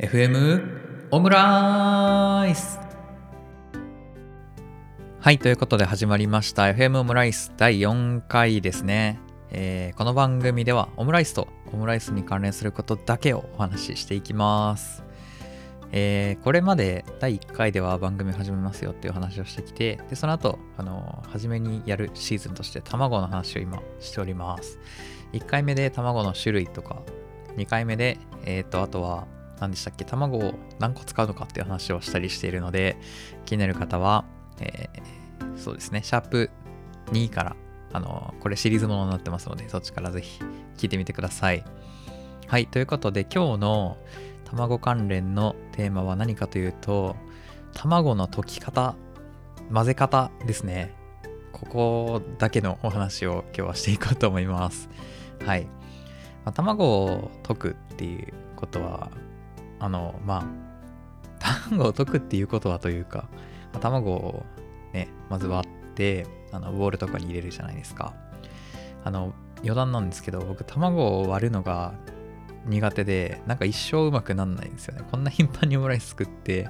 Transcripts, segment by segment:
FM オムライス。はいということで始まりました。FM オムライス第4回ですね、えー、この番組ではオムライスとオムライスに関連することだけをお話ししていきます。えー、これまで第1回では番組始めますよっていう話をしてきて、で、その後、あの、初めにやるシーズンとして卵の話を今しております。1回目で卵の種類とか、2回目で、えっ、ー、と、あとは、何でしたっけ、卵を何個使うのかっていう話をしたりしているので、気になる方は、えー、そうですね、シャープ2から、あの、これシリーズものになってますので、そっちからぜひ聞いてみてください。はい、ということで今日の卵関連のテーマは何かというと、卵の溶き方、混ぜ方ですね。ここだけのお話を今日はしていこうと思います。はい。まあ、卵を溶くっていうことは、あの、まあ、卵を溶くっていうことはというか、まあ、卵をね、まず割って、あの、ボウルとかに入れるじゃないですか。あの、余談なんですけど、僕、卵を割るのが苦手で、なんか一生うまくなんないんですよね。こんな頻繁にオムライス作って、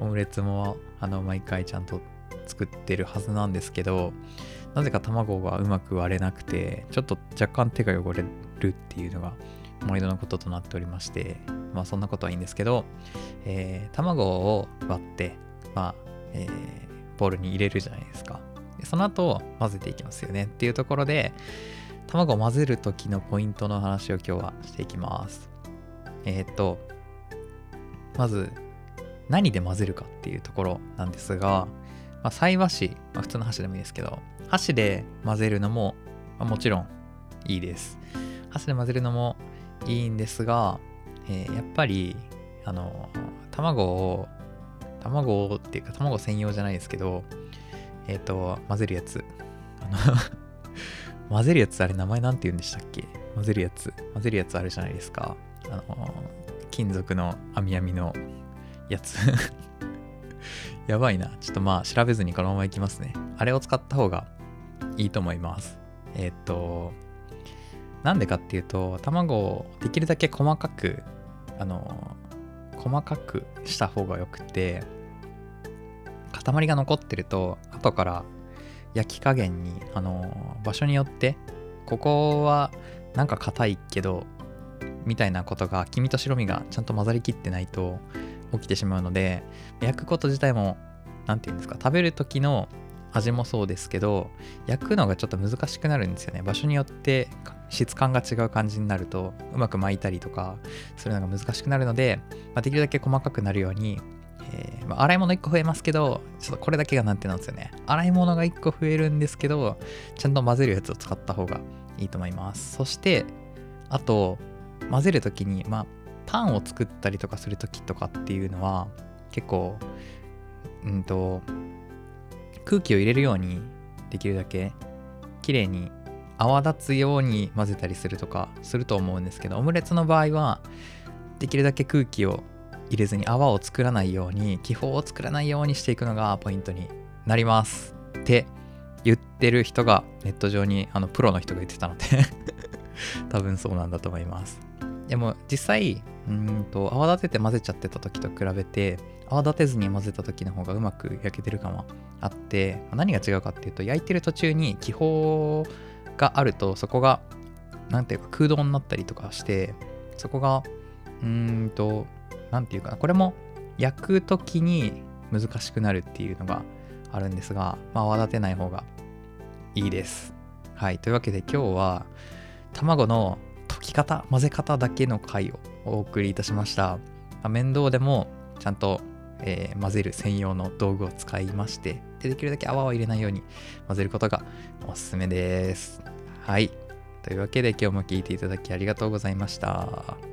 オムレツも、あの、毎回ちゃんと作ってるはずなんですけど、なぜか卵がうまく割れなくて、ちょっと若干手が汚れるっていうのが毎度のこととなっておりまして、まあそんなことはいいんですけど、えー、卵を割って、まあ、えー、ボウルに入れるじゃないですか。でその後混ぜていきますよねっていうところで、卵を混ぜる時のポイントの話を今日はしていきます。えー、っと、まず何で混ぜるかっていうところなんですが、まあ、菜箸、まあ、普通の箸でもいいですけど、箸で混ぜるのも、まあ、もちろんいいです。箸で混ぜるのもいいんですが、えー、やっぱり、あの、卵を、卵をっていうか卵専用じゃないですけど、えっ、ー、と、混ぜるやつ。あの 混ぜるやつあれ名前なんて言うんでしたっけ？混ぜるやつ。混ぜるやつあるじゃないですか。あの、金属の網網のやつ やばいな。ちょっとまあ調べずにこのままいきますね。あれを使った方がいいと思います。えっ、と、なんでかっていうと、卵をできるだけ細かく、あの、細かくした方がよくて、塊が残ってると、後から焼き加減に、あの、場所によって、ここはなんか硬いけど、みたいなことが、黄身と白身がちゃんと混ざりきってないと起きてしまうので、焼くこと自体も、何て言うんですか、食べる時の味もそうですけど焼くのがちょっと難しくなるんですよね。場所によって質感が違う感じになるとうまく巻いたりとかするのが難しくなるので、まあ、できるだけ細かくなるように、えー、まあ、洗い物1個増えますけどちょっとこれだけが難点なんですよね。洗い物が1個増えるんですけどちゃんと混ぜるやつを使った方がいいと思います。そしてあと混ぜる時にまあパンを作ったりとかする時とかっていうのは結構うんと空気を入れるようにできるだけ綺麗に泡立つように混ぜたりするとかすると思うんですけどオムレツの場合はできるだけ空気を入れずに泡を作らないように気泡を作らないようにしていくのがポイントになります。って言ってる人がネット上にあのプロの人が言ってたので 多分そうなんだと思います。でも実際うんと泡立てて混ぜちゃってた時と比べて泡立てずに混ぜた時の方がうまく焼けてる感はあって何が違うかっていうと焼いてる途中に気泡があるとそこが何ていうか空洞になったりとかしてそこがうんと何ていうかなこれも焼く時に難しくなるっていうのがあるんですが、まあ、泡立てない方がいいです。はい。というわけで今日は卵のき方、混ぜ方だけの回をお送りいたしました。面倒でもちゃんとえー、混ぜる専用の道具を使いまして、でできるだけ泡を入れないように混ぜることがおすすめです。はい。というわけで今日も聴いていただきありがとうございました。